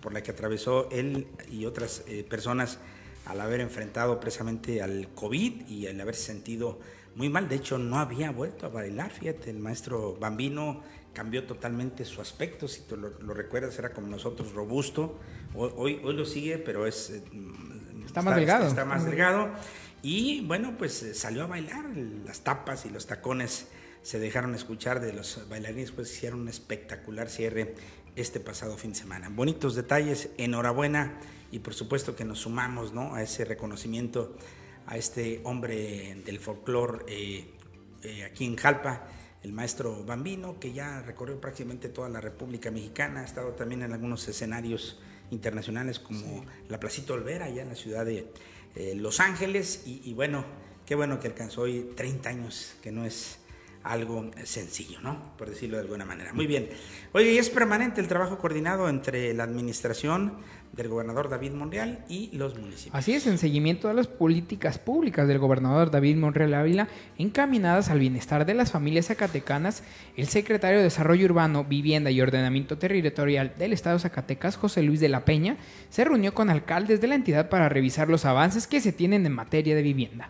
por la que atravesó él y otras eh, personas al haber enfrentado precisamente al COVID y al haberse sentido muy mal. De hecho, no había vuelto a bailar, fíjate, el maestro Bambino cambió totalmente su aspecto, si tú lo, recuerdas, era como nosotros, robusto, hoy, hoy lo sigue, pero es... Eh, está, más delgado. Está, más delgado. Y bueno, pues eh, salió a bailar, las tapas y los tacones se dejaron escuchar de los bailarines, pues hicieron un espectacular cierre este pasado fin de semana. Bonitos detalles, enhorabuena y por supuesto que nos sumamos ¿no? a ese reconocimiento a este hombre del folclore eh, aquí en Jalpa el maestro Bambino, que ya recorrió prácticamente toda la República Mexicana, ha estado también en algunos escenarios internacionales como la Placita Olvera, allá en la ciudad de eh, Los Ángeles, y, bueno, qué bueno que alcanzó hoy 30 años, que no es algo sencillo, ¿no? Por decirlo de alguna manera. Muy bien. Oye, y es permanente el trabajo coordinado entre la administración, del gobernador David Monreal y los municipios. Así es, en seguimiento a las políticas públicas del gobernador David Monreal Ávila encaminadas al bienestar de las familias zacatecanas, el secretario de Desarrollo Urbano, Vivienda y Ordenamiento Territorial del Estado de Zacatecas, José Luis de la Peña, se reunió con alcaldes de la entidad para revisar los avances que se tienen en materia de vivienda.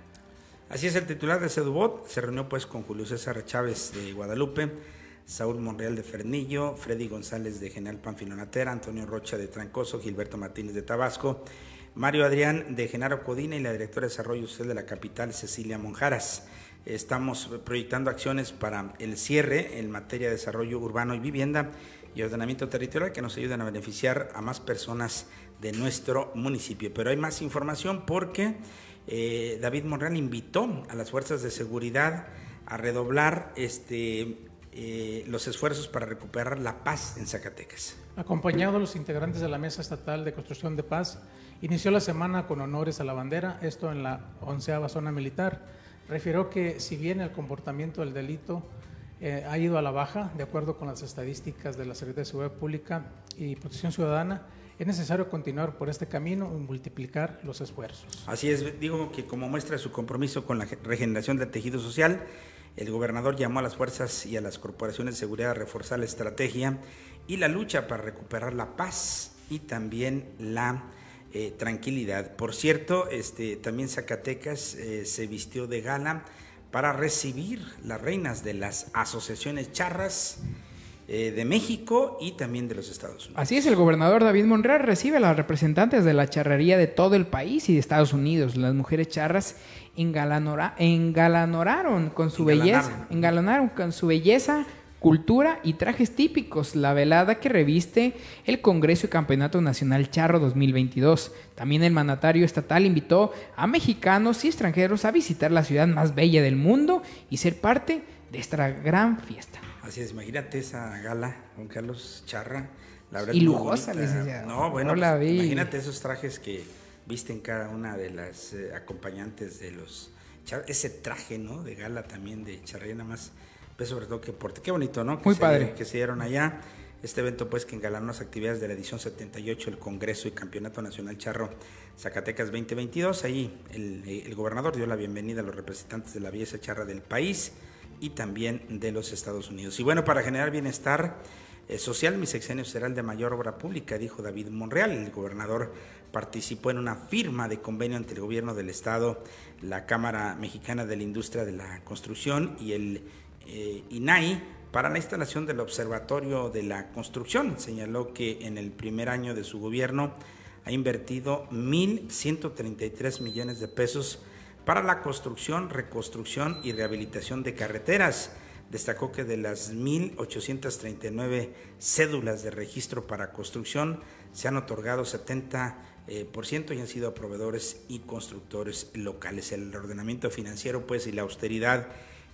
Así es, el titular de Sedubot se reunió pues con Julio César Chávez de Guadalupe, Saúl Monreal de Fernillo, Freddy González de General Panfilonatera, Antonio Rocha de Trancoso, Gilberto Martínez de Tabasco, Mario Adrián de Genaro Codina y la directora de Desarrollo Social de la capital, Cecilia Monjaras. Estamos proyectando acciones para el cierre en materia de desarrollo urbano y vivienda y ordenamiento territorial que nos ayuden a beneficiar a más personas de nuestro municipio. Pero hay más información porque eh, David Monreal invitó a las fuerzas de seguridad a redoblar este eh, los esfuerzos para recuperar la paz en Zacatecas. Acompañado a los integrantes de la Mesa Estatal de Construcción de Paz, inició la semana con honores a la bandera, esto en la onceava zona militar. Refirió que si bien el comportamiento del delito eh, ha ido a la baja, de acuerdo con las estadísticas de la Secretaría de Seguridad Pública y Protección Ciudadana, es necesario continuar por este camino y multiplicar los esfuerzos. Así es, digo que como muestra su compromiso con la regeneración del tejido social, el gobernador llamó a las fuerzas y a las corporaciones de seguridad a reforzar la estrategia y la lucha para recuperar la paz y también la eh, tranquilidad. Por cierto, este, también Zacatecas eh, se vistió de gala para recibir las reinas de las asociaciones charras eh, de México y también de los Estados Unidos. Así es, el gobernador David Monreal recibe a las representantes de la charrería de todo el país y de Estados Unidos. Las mujeres charras engalanoraron con su belleza, engalanaron con su belleza, cultura y trajes típicos la velada que reviste el Congreso y Campeonato Nacional Charro 2022. También el mandatario estatal invitó a mexicanos y extranjeros a visitar la ciudad más bella del mundo y ser parte de esta gran fiesta. Así es, imagínate esa gala, Juan Carlos Charra. La verdad y lujosa. No, bueno, pues, imagínate esos trajes que visten cada una de las eh, acompañantes de los... Ese traje, ¿no? De gala también de Charra, nada más, pues sobre todo que porte. Qué bonito, ¿no? Que Muy padre. Que se dieron allá. Este evento, pues, que engalanó las actividades de la edición 78 del Congreso y Campeonato Nacional Charro Zacatecas 2022. Ahí el, el gobernador dio la bienvenida a los representantes de la belleza charra del país y también de los Estados Unidos. Y bueno, para generar bienestar eh, social, mi sexenio será el de mayor obra pública, dijo David Monreal. El gobernador participó en una firma de convenio entre el gobierno del Estado, la Cámara Mexicana de la Industria de la Construcción y el eh, INAI para la instalación del Observatorio de la Construcción. Señaló que en el primer año de su gobierno ha invertido 1.133 millones de pesos para la construcción, reconstrucción y rehabilitación de carreteras. Destacó que de las 1.839 cédulas de registro para construcción se han otorgado 70% eh, y han sido proveedores y constructores locales. El ordenamiento financiero pues, y la austeridad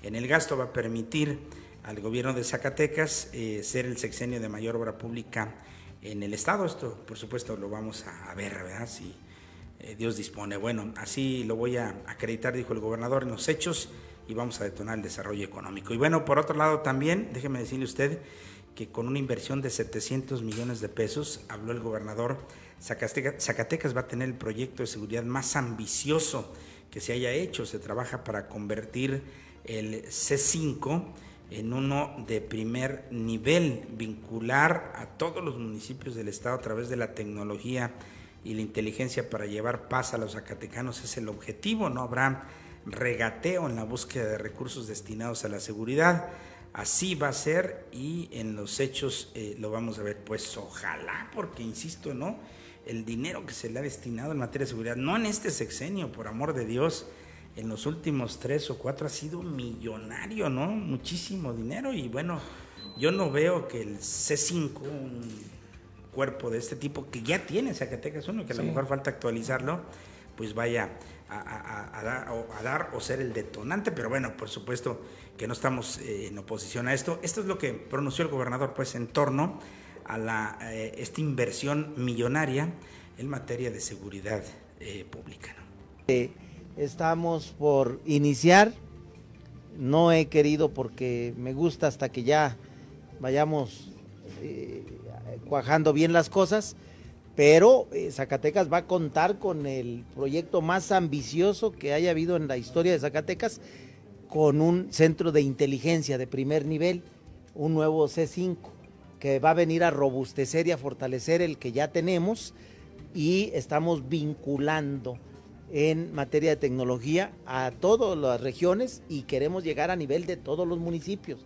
en el gasto va a permitir al gobierno de Zacatecas eh, ser el sexenio de mayor obra pública en el Estado. Esto, por supuesto, lo vamos a ver, ¿verdad? Si eh, Dios dispone. Bueno, así lo voy a acreditar, dijo el gobernador, en los hechos y vamos a detonar el desarrollo económico. Y bueno, por otro lado también, déjeme decirle usted que con una inversión de 700 millones de pesos, habló el gobernador, Zacatecas, va a tener el proyecto de seguridad más ambicioso que se haya hecho. Se trabaja para convertir el C5 en uno de primer nivel, vincular a todos los municipios del estado a través de la tecnología y la inteligencia para llevar paz a los zacatecanos es el objetivo, no habrá regateo en la búsqueda de recursos destinados a la seguridad. Así va a ser y en los hechos eh, lo vamos a ver. Pues ojalá, porque insisto, ¿no? El dinero que se le ha destinado en materia de seguridad, no en este sexenio, por amor de Dios, en los últimos tres o cuatro ha sido millonario, ¿no? Muchísimo dinero y bueno, yo no veo que el C5, un cuerpo de este tipo que ya tiene Zacatecas uno, que a lo mejor falta actualizarlo, pues vaya a, dar, o ser el detonante, pero bueno, por supuesto que no estamos eh, en oposición a esto. Esto es lo que pronunció el gobernador, pues en torno a la, eh, esta inversión millonaria en materia de seguridad eh, pública. Estamos por iniciar, no he querido porque me gusta hasta que ya vayamos cuajando bien las cosas pero eh, Zacatecas va a contar con el proyecto más ambicioso que haya habido en la historia de Zacatecas, con un centro de inteligencia de primer nivel, un nuevo C5, que va a venir a robustecer y a fortalecer el que ya tenemos y estamos vinculando en materia de tecnología a todas las regiones y queremos llegar a nivel de todos los municipios.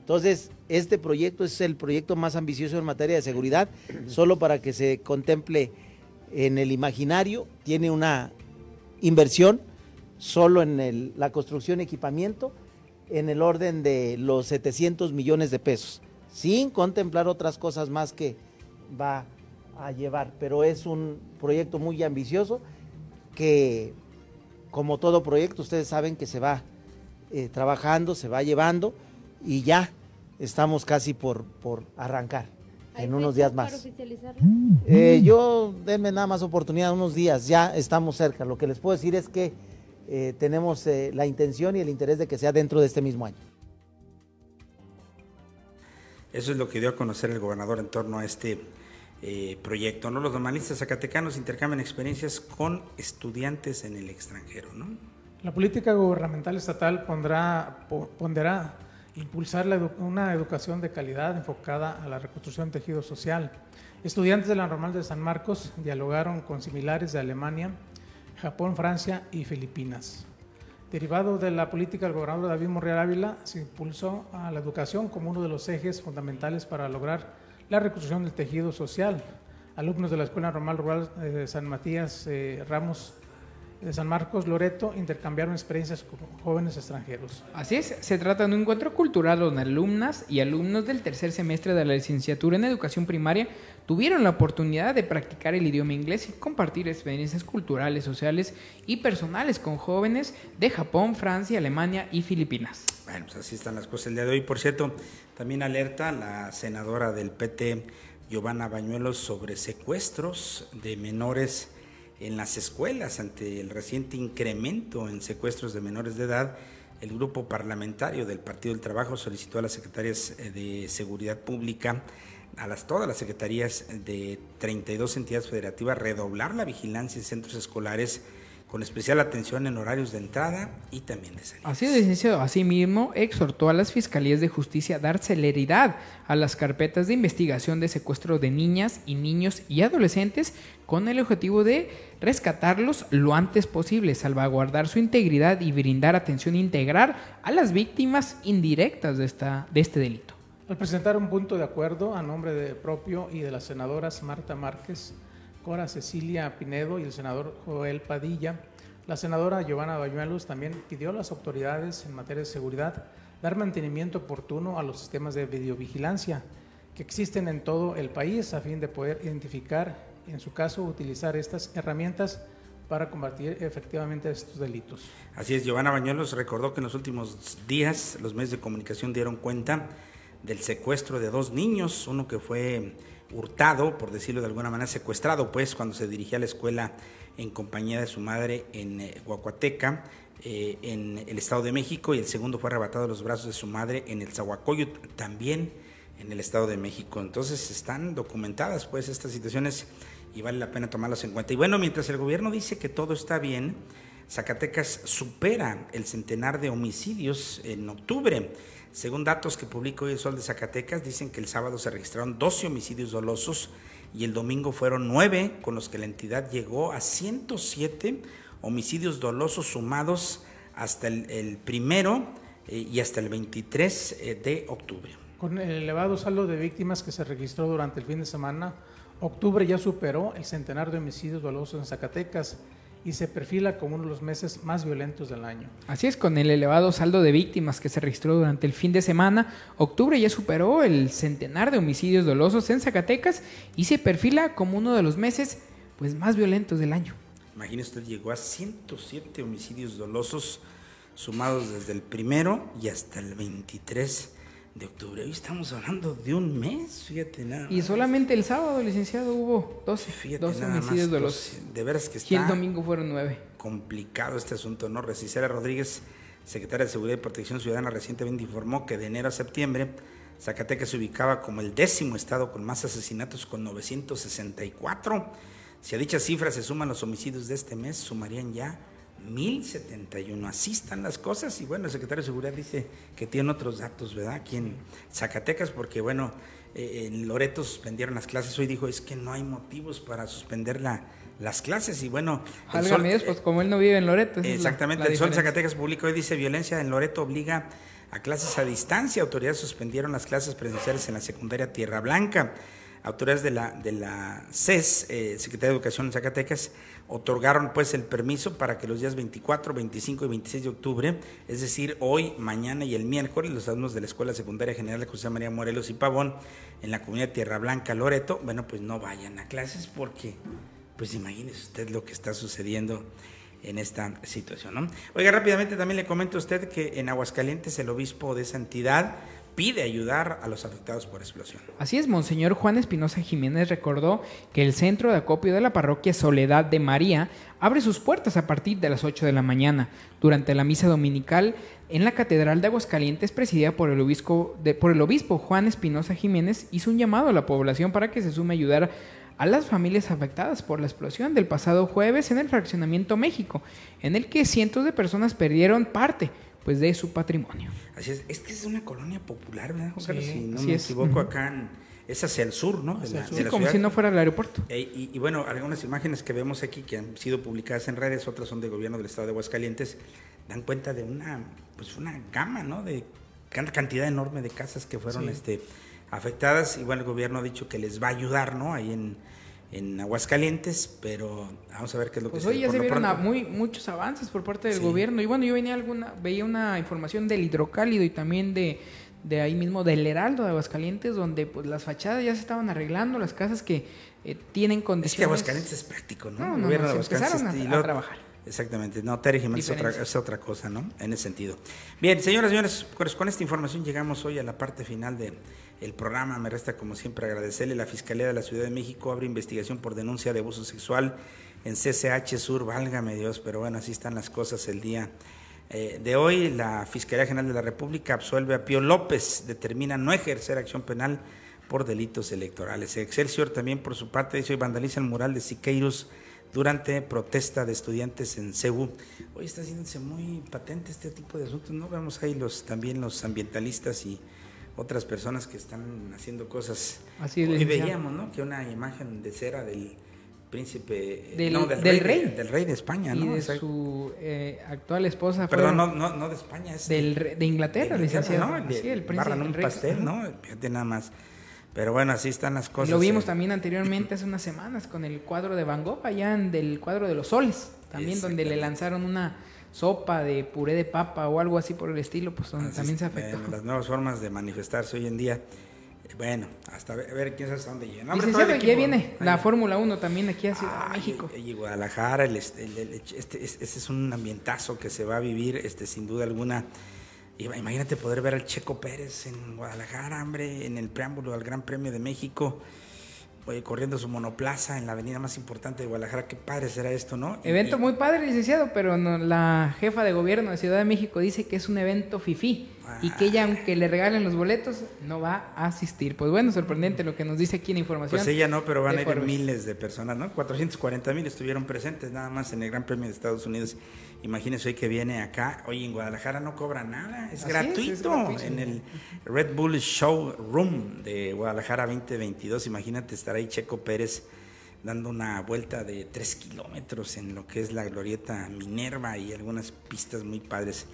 Entonces, este proyecto es el proyecto más ambicioso en materia de seguridad, solo para que se contemple en el imaginario, tiene una inversión solo en la construcción y equipamiento en el orden de los 700 millones de pesos, sin contemplar otras cosas más que va a llevar, pero es un proyecto muy ambicioso que, como todo proyecto, ustedes saben que se va eh, trabajando, se va llevando y ya estamos casi por, por arrancar en unos días más. Eh, yo denme nada más oportunidad, unos días, ya estamos cerca. Lo que les puedo decir es que eh, tenemos eh, la intención y el interés de que sea dentro de este mismo año. Eso es lo que dio a conocer el gobernador en torno a este proyecto. ¿no? Los normalistas zacatecanos intercambian experiencias con estudiantes en el extranjero. ¿no? La política gubernamental estatal pondrá, pondrá impulsar una educación de calidad enfocada a la reconstrucción del tejido social. Estudiantes de la Normal de San Marcos dialogaron con similares de Alemania, Japón, Francia y Filipinas. Derivado de la política del gobernador David Morreal Ávila, se impulsó a la educación como uno de los ejes fundamentales para lograr la reconstrucción del tejido social. Alumnos de la Escuela Normal Rural de San Matías eh, Ramos de San Marcos Loreto intercambiaron experiencias con jóvenes extranjeros. Así es, se trata de un encuentro cultural donde alumnas y alumnos del tercer semestre de la licenciatura en educación primaria tuvieron la oportunidad de practicar el idioma inglés y compartir experiencias culturales, sociales y personales con jóvenes de Japón, Francia, Alemania y Filipinas. Bueno, pues así están las cosas el día de hoy. Por cierto, también alerta la senadora del PT, Giovanna Bañuelos, sobre secuestros de menores en las escuelas ante el reciente incremento en secuestros de menores de edad, el grupo parlamentario del Partido del Trabajo solicitó a las secretarias eh, de Seguridad Pública, a las, todas las secretarías de 32 entidades federativas, redoblar la vigilancia en centros escolares con especial atención en horarios de entrada y también de salida. Así de licenciado, asimismo, exhortó a las fiscalías de justicia a dar celeridad a las carpetas de investigación de secuestro de niñas y niños y adolescentes con el objetivo de rescatarlos lo antes posible, salvaguardar su integridad y brindar atención integral a las víctimas indirectas de, esta, de este delito. Al presentar un punto de acuerdo a nombre propio y de las senadoras Marta Márquez, Cora Cecilia Pinedo y el senador Joel Padilla, la senadora Giovanna Bañuelos también pidió a las autoridades en materia de seguridad dar mantenimiento oportuno a los sistemas de videovigilancia que existen en todo el país a fin de poder identificar, en su caso, utilizar estas herramientas para combatir efectivamente estos delitos. Así es, Giovanna Bañuelos recordó que en los últimos días los medios de comunicación dieron cuenta del secuestro de dos niños, uno que fue hurtado, por decirlo de alguna manera, secuestrado, pues, cuando se dirigía a la escuela en compañía de su madre en eh, Guacuateca, eh, en el Estado de México, y el segundo fue arrebatado de los brazos de su madre en el Zahuacoyot, también en el Estado de México. Entonces están documentadas pues estas situaciones y vale la pena tomarlas en cuenta. Y bueno, mientras el gobierno dice que todo está bien, Zacatecas supera el centenar de homicidios en octubre. Según datos que publicó hoy el Sol de Zacatecas, dicen que el sábado se registraron 12 homicidios dolosos y el domingo fueron 9, con los que la entidad llegó a 107 homicidios dolosos sumados hasta el, primero eh, y hasta el 23 eh, de octubre. Con el elevado saldo de víctimas que se registró durante el fin de semana, octubre ya superó el centenar de homicidios dolosos en Zacatecas y se perfila como uno de los meses más violentos del año. Así es, con el elevado saldo de víctimas que se registró durante el fin de semana, octubre ya superó el centenar de homicidios dolosos en Zacatecas y se perfila como uno de los meses pues, más violentos del año. Imagínese usted, llegó a 107 homicidios dolosos sumados desde el primero y hasta el 23 de octubre. Hoy estamos hablando de un mes, fíjate nada. Y solamente el sábado, licenciado, hubo 12, fíjate homicidios dolosos. De veras que está. Y el domingo fueron 9. Complicado este asunto, ¿no? Recicera Rodríguez, secretaria de Seguridad y Protección Ciudadana, recientemente informó que de enero a septiembre Zacatecas se ubicaba como el décimo estado con más asesinatos, con 964 si a dicha cifra se suman los homicidios de este mes, sumarían ya 1071. Así están las cosas. Y bueno, el secretario de Seguridad dice que tiene otros datos, ¿verdad? Aquí en Zacatecas, porque bueno, eh, en Loreto suspendieron las clases. Hoy dijo, es que no hay motivos para suspender la, las clases. Y bueno. pues como él no vive en Loreto. Exactamente. el Sol Zacatecas publicó hoy dice: violencia en Loreto obliga a clases a distancia. Autoridades suspendieron las clases presenciales en la secundaria Tierra Blanca autoridades de la, de la CES, eh, Secretaría de Educación de Zacatecas, otorgaron pues el permiso para que los días 24, 25 y 26 de octubre, es decir, hoy, mañana y el miércoles, los alumnos de la Escuela Secundaria General de José María Morelos y Pavón, en la comunidad Tierra Blanca, Loreto, bueno, pues no vayan a clases porque, pues imagínese usted lo que está sucediendo en esta situación. ¿no? Oiga, rápidamente también le comento a usted que en Aguascalientes el obispo de esa entidad pide ayudar a los afectados por explosión. Así es, Monseñor Juan Espinosa Jiménez recordó que el centro de acopio de la parroquia Soledad de María abre sus puertas a partir de las 8 de la mañana. Durante la misa dominical en la Catedral de Aguascalientes, presidida por el obispo, por el obispo Juan Espinosa Jiménez, hizo un llamado a la población para que se sume a ayudar a las familias afectadas por la explosión del pasado jueves en el fraccionamiento México, en el que cientos de personas perdieron parte pues de su patrimonio. Así es, es que es una colonia popular, ¿verdad, si no me equivoco, acá es hacia el sur, ¿no? sí, como si no fuera el aeropuerto. E, y, bueno, algunas imágenes que vemos aquí que han sido publicadas en redes, otras son de gobierno del estado de Aguascalientes, dan cuenta de una, pues una gama, ¿no? De cantidad enorme de casas que fueron este, afectadas y bueno, el gobierno ha dicho que les va a ayudar, ¿no? Ahí en en Aguascalientes, pero vamos a ver qué es lo pues que hoy ya se vieron muy, muchos avances por parte del gobierno. Y bueno, yo venía alguna, veía una información del hidrocálido y también de, de ahí mismo del Heraldo de Aguascalientes, donde pues las fachadas ya se estaban arreglando, las casas que eh, tienen condiciones. Es que Aguascalientes es práctico, ¿no? No, no, no empezaron a, trabajar. Exactamente, no, Terry Jiménez es otra, es otra, cosa, ¿no? En ese sentido. Bien, señoras y señores, pues con esta información llegamos hoy a la parte final de el programa. Me resta, como siempre, agradecerle. La Fiscalía de la Ciudad de México abre investigación por denuncia de abuso sexual en CCH Sur, válgame Dios, pero bueno, así están las cosas el día eh, de hoy. La Fiscalía General de la República absuelve a Pío López, determina no ejercer acción penal por delitos electorales. Excelsior también, por su parte, dice hoy vandaliza el mural de Siqueiros durante protesta de estudiantes en CEU. Hoy está haciéndose muy patente este tipo de asuntos, ¿no? Vemos ahí los, también los ambientalistas y otras personas que están haciendo cosas. Así y veíamos, ¿no? Que una imagen de cera del príncipe del, no, del, rey, del rey de España, ¿no? Y de su eh, actual esposa. Perdón, no, no, no de España, es del, de Inglaterra, licenciado. ¿no? sí, el príncipe. un pastel, ¿no? Fíjate nada más. Pero bueno, así están las cosas. lo vimos eh. también anteriormente hace unas semanas con el cuadro de Van Gogh, allá en del cuadro de los soles, también donde le lanzaron una sopa de puré de papa o algo así por el estilo, pues también se afectó. las nuevas formas de manifestarse hoy en día. Bueno, hasta ver, ver quién sabe hasta dónde llega. ya viene la Fórmula 1 también aquí a Ciudad México. Y, Guadalajara, este, este, este, es un ambientazo que se va a vivir, este, sin duda alguna. Imagínate poder ver al Checo Pérez en Guadalajara, hombre, en el preámbulo al Gran Premio de México corriendo su monoplaza en la avenida más importante de Guadalajara. Qué padre será esto, ¿no? Evento muy padre, licenciado, pero no, la jefa de gobierno de Ciudad de México dice que es un evento fifí. Y que ella, aunque le regalen los boletos, no va a asistir. Pues bueno, sorprendente lo que nos dice aquí en información. Pues ella no, pero van a ir miles de personas, ¿no? 440 mil estuvieron presentes nada más en el Gran Premio de Estados Unidos. Imagínense hoy que viene acá, hoy en Guadalajara no cobra nada, es, gratuito, en el Red Bull Showroom de Guadalajara 2022. Imagínate estar ahí Checo Pérez dando una vuelta de tres kilómetros en lo que es la glorieta Minerva y algunas pistas muy padres.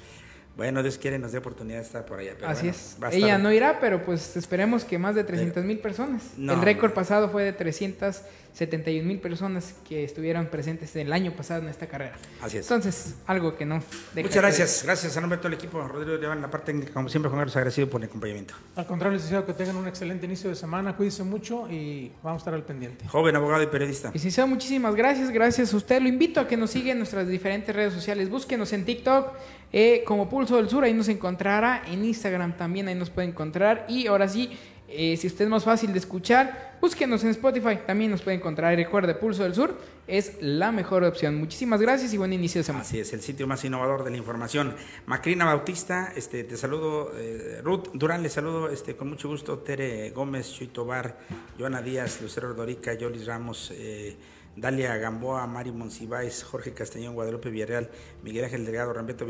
Bueno, Dios quiere nos dé oportunidad de estar por allá. Así es. Ella no irá, pero pues esperemos que más de 300 mil personas. el récord pasado fue de 300 71 mil personas que estuvieron presentes el año pasado en esta carrera. Así es. Entonces, algo que no. Muchas gracias. Gracias a nombre de todo el equipo. Rodrigo León, la parte técnica, como siempre, Juan Carlos, agradecido por el acompañamiento. Al contrario, licenciado, que tengan un excelente inicio de semana. Cuídense mucho y vamos a estar al pendiente. Joven abogado y periodista. Licenciado, muchísimas gracias. Gracias a usted. Lo invito a que nos siga en nuestras diferentes redes sociales. Búsquenos en TikTok eh, como Pulso del Sur. Ahí nos encontrará. En Instagram también ahí nos puede encontrar. Y ahora sí eh, si usted es más fácil de escuchar, búsquenos en Spotify. También nos puede encontrar. Recuerde, Pulso del Sur es la mejor opción. Muchísimas gracias y buen inicio de semana. Así es, el sitio más innovador de la información. Macrina Bautista, este, te saludo. Eh, Ruth Durán, le saludo este, con mucho gusto. Tere Gómez, Chuito Bar, Joana Díaz, Lucero Dorica, Yolis Ramos. Eh, Dalia Gamboa, Mari Monsiváis, Jorge Castañón, Guadalupe Villarreal, Miguel Ángel Delgado, Rambeto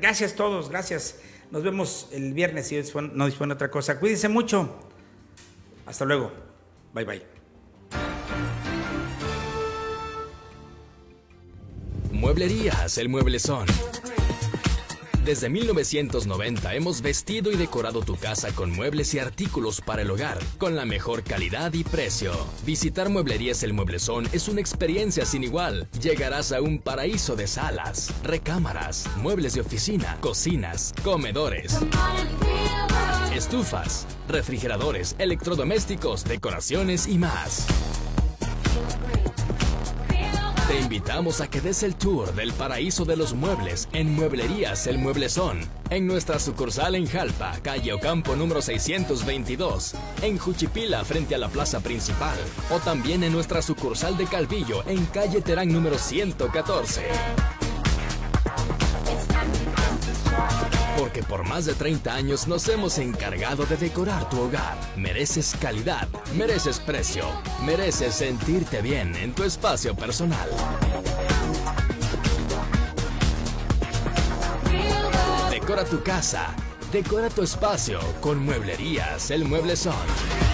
Gracias a todos, gracias. Nos vemos el viernes si no dispone otra cosa. Cuídense mucho. Hasta luego. Bye bye. Mueblerías, el mueblezón desde 1990 hemos vestido y decorado tu casa con muebles y artículos para el hogar, con la mejor calidad y precio. Visitar Mueblerías El Mueblezón es una experiencia sin igual. Llegarás a un paraíso de salas, recámaras, muebles de oficina, cocinas, comedores, estufas, refrigeradores, electrodomésticos, decoraciones y más. Invitamos a que des el tour del paraíso de los muebles en Mueblerías El Mueblezón, en nuestra sucursal en Jalpa, calle Ocampo número 622, en Juchipila frente a la plaza principal, o también en nuestra sucursal de Calvillo en calle Terán número 114. Porque por más de 30 años nos hemos encargado de decorar tu hogar. Mereces calidad, mereces precio, mereces sentirte bien en tu espacio personal. Decora tu casa, decora tu espacio con mueblerías El Mueble Son.